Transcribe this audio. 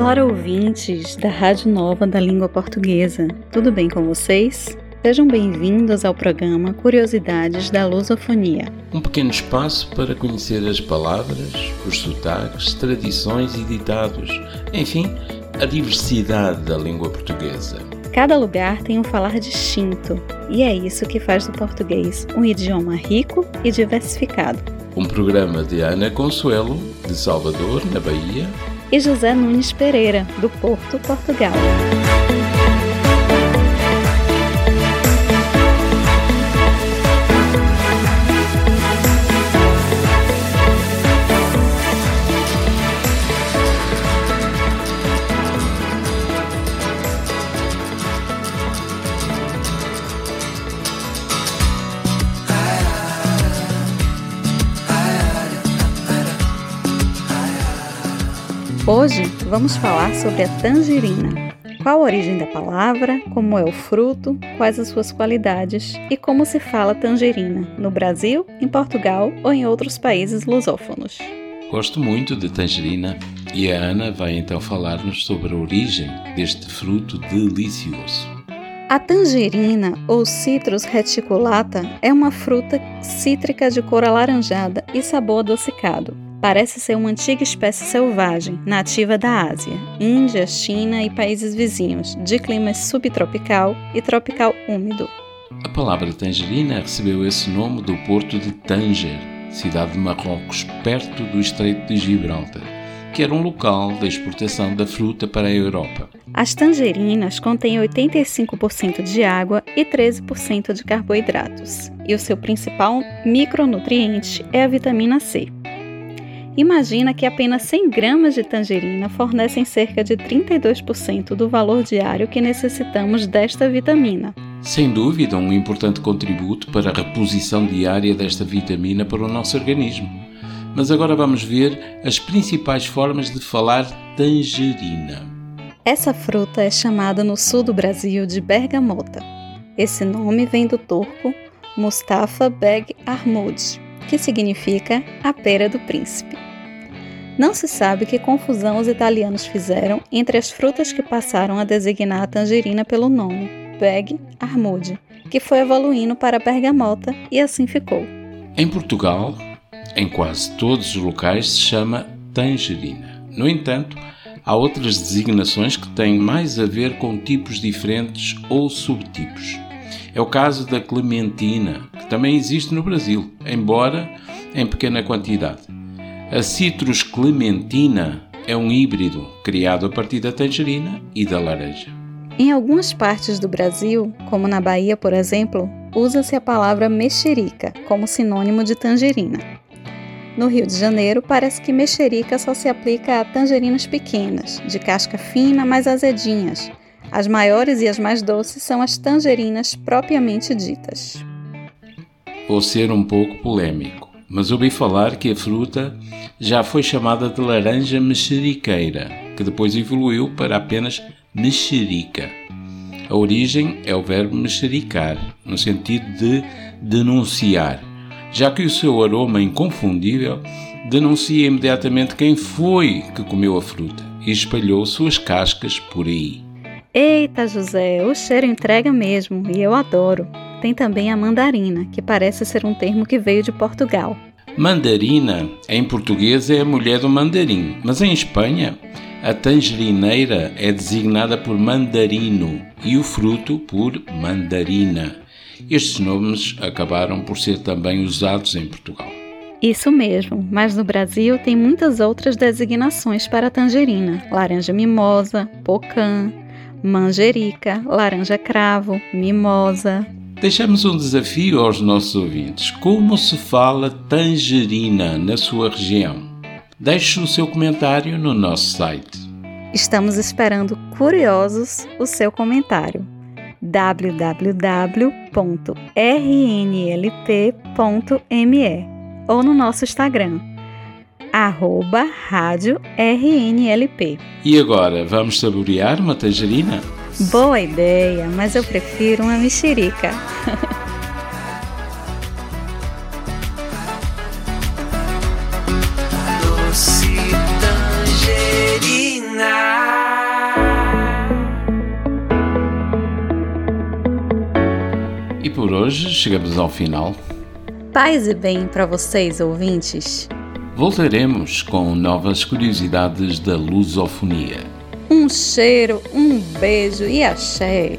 Olá, ouvintes da Rádio Nova da Língua Portuguesa. Tudo bem com vocês? Sejam bem-vindos ao programa Curiosidades da Lusofonia. Um pequeno espaço para conhecer as palavras, os sotaques, tradições e ditados, enfim, a diversidade da língua portuguesa. Cada lugar tem um falar distinto, e é isso que faz do português um idioma rico e diversificado. Um programa de Ana Consuelo, de Salvador, na Bahia, e José Nunes Pereira, do Porto, Portugal. Hoje vamos falar sobre a tangerina. Qual a origem da palavra, como é o fruto, quais as suas qualidades e como se fala tangerina no Brasil, em Portugal ou em outros países lusófonos. Gosto muito de tangerina e a Ana vai então falar-nos sobre a origem deste fruto delicioso. A tangerina, ou Citrus reticulata, é uma fruta cítrica de cor alaranjada e sabor adocicado. Parece ser uma antiga espécie selvagem, nativa da Ásia, Índia, China e países vizinhos, de clima subtropical e tropical úmido. A palavra tangerina recebeu esse nome do porto de Tanger, cidade de Marrocos, perto do Estreito de Gibraltar, que era um local da exportação da fruta para a Europa. As tangerinas contêm 85% de água e 13% de carboidratos, e o seu principal micronutriente é a vitamina C. Imagina que apenas 100 gramas de tangerina fornecem cerca de 32% do valor diário que necessitamos desta vitamina. Sem dúvida, um importante contributo para a reposição diária desta vitamina para o nosso organismo. Mas agora vamos ver as principais formas de falar tangerina. Essa fruta é chamada no sul do Brasil de bergamota. Esse nome vem do turco Mustafa Beg Armud, que significa a pera do príncipe. Não se sabe que confusão os italianos fizeram entre as frutas que passaram a designar a tangerina pelo nome, Beg Armude, que foi evoluindo para bergamota e assim ficou. Em Portugal, em quase todos os locais se chama tangerina. No entanto, há outras designações que têm mais a ver com tipos diferentes ou subtipos. É o caso da clementina, que também existe no Brasil, embora em pequena quantidade. A Citrus clementina é um híbrido criado a partir da tangerina e da laranja. Em algumas partes do Brasil, como na Bahia, por exemplo, usa-se a palavra mexerica como sinônimo de tangerina. No Rio de Janeiro, parece que mexerica só se aplica a tangerinas pequenas, de casca fina, mais azedinhas, as maiores e as mais doces são as tangerinas propriamente ditas. Vou ser um pouco polêmico, mas ouvi falar que a fruta já foi chamada de laranja mexeriqueira, que depois evoluiu para apenas mexerica. A origem é o verbo mexericar, no sentido de denunciar, já que o seu aroma inconfundível denuncia imediatamente quem foi que comeu a fruta e espalhou suas cascas por aí. Eita, José, o cheiro entrega mesmo e eu adoro. Tem também a mandarina, que parece ser um termo que veio de Portugal. Mandarina, em português, é a mulher do mandarim, mas em Espanha, a tangerineira é designada por mandarino e o fruto por mandarina. Estes nomes acabaram por ser também usados em Portugal. Isso mesmo, mas no Brasil tem muitas outras designações para a tangerina: laranja mimosa, pocã, manjerica, laranja cravo, mimosa. Deixamos um desafio aos nossos ouvintes. Como se fala tangerina na sua região? Deixe o seu comentário no nosso site. Estamos esperando curiosos o seu comentário www.rnlp.me ou no nosso Instagram arroba rádio RNLP. E agora, vamos saborear uma tangerina? Boa ideia, mas eu prefiro uma mexerica. E por hoje chegamos ao final. Paz e bem para vocês, ouvintes. Voltaremos com novas curiosidades da lusofonia. Um cheiro, um beijo e axé.